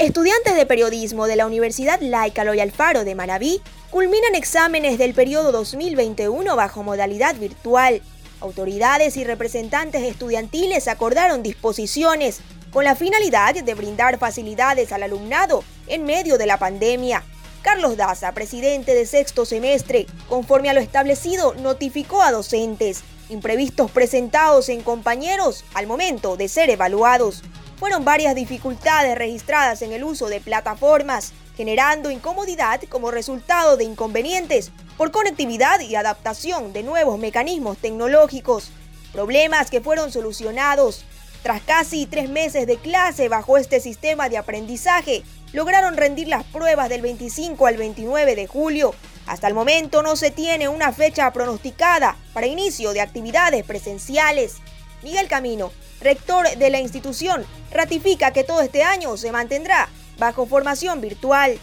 Estudiantes de periodismo de la Universidad Laica Loy Faro de Manabí culminan exámenes del periodo 2021 bajo modalidad virtual. Autoridades y representantes estudiantiles acordaron disposiciones con la finalidad de brindar facilidades al alumnado en medio de la pandemia. Carlos Daza, presidente de sexto semestre, conforme a lo establecido, notificó a docentes imprevistos presentados en compañeros al momento de ser evaluados fueron varias dificultades registradas en el uso de plataformas, generando incomodidad como resultado de inconvenientes por conectividad y adaptación de nuevos mecanismos tecnológicos, problemas que fueron solucionados. Tras casi tres meses de clase bajo este sistema de aprendizaje, lograron rendir las pruebas del 25 al 29 de julio. Hasta el momento no se tiene una fecha pronosticada para inicio de actividades presenciales. Miguel Camino, rector de la institución, ratifica que todo este año se mantendrá bajo formación virtual.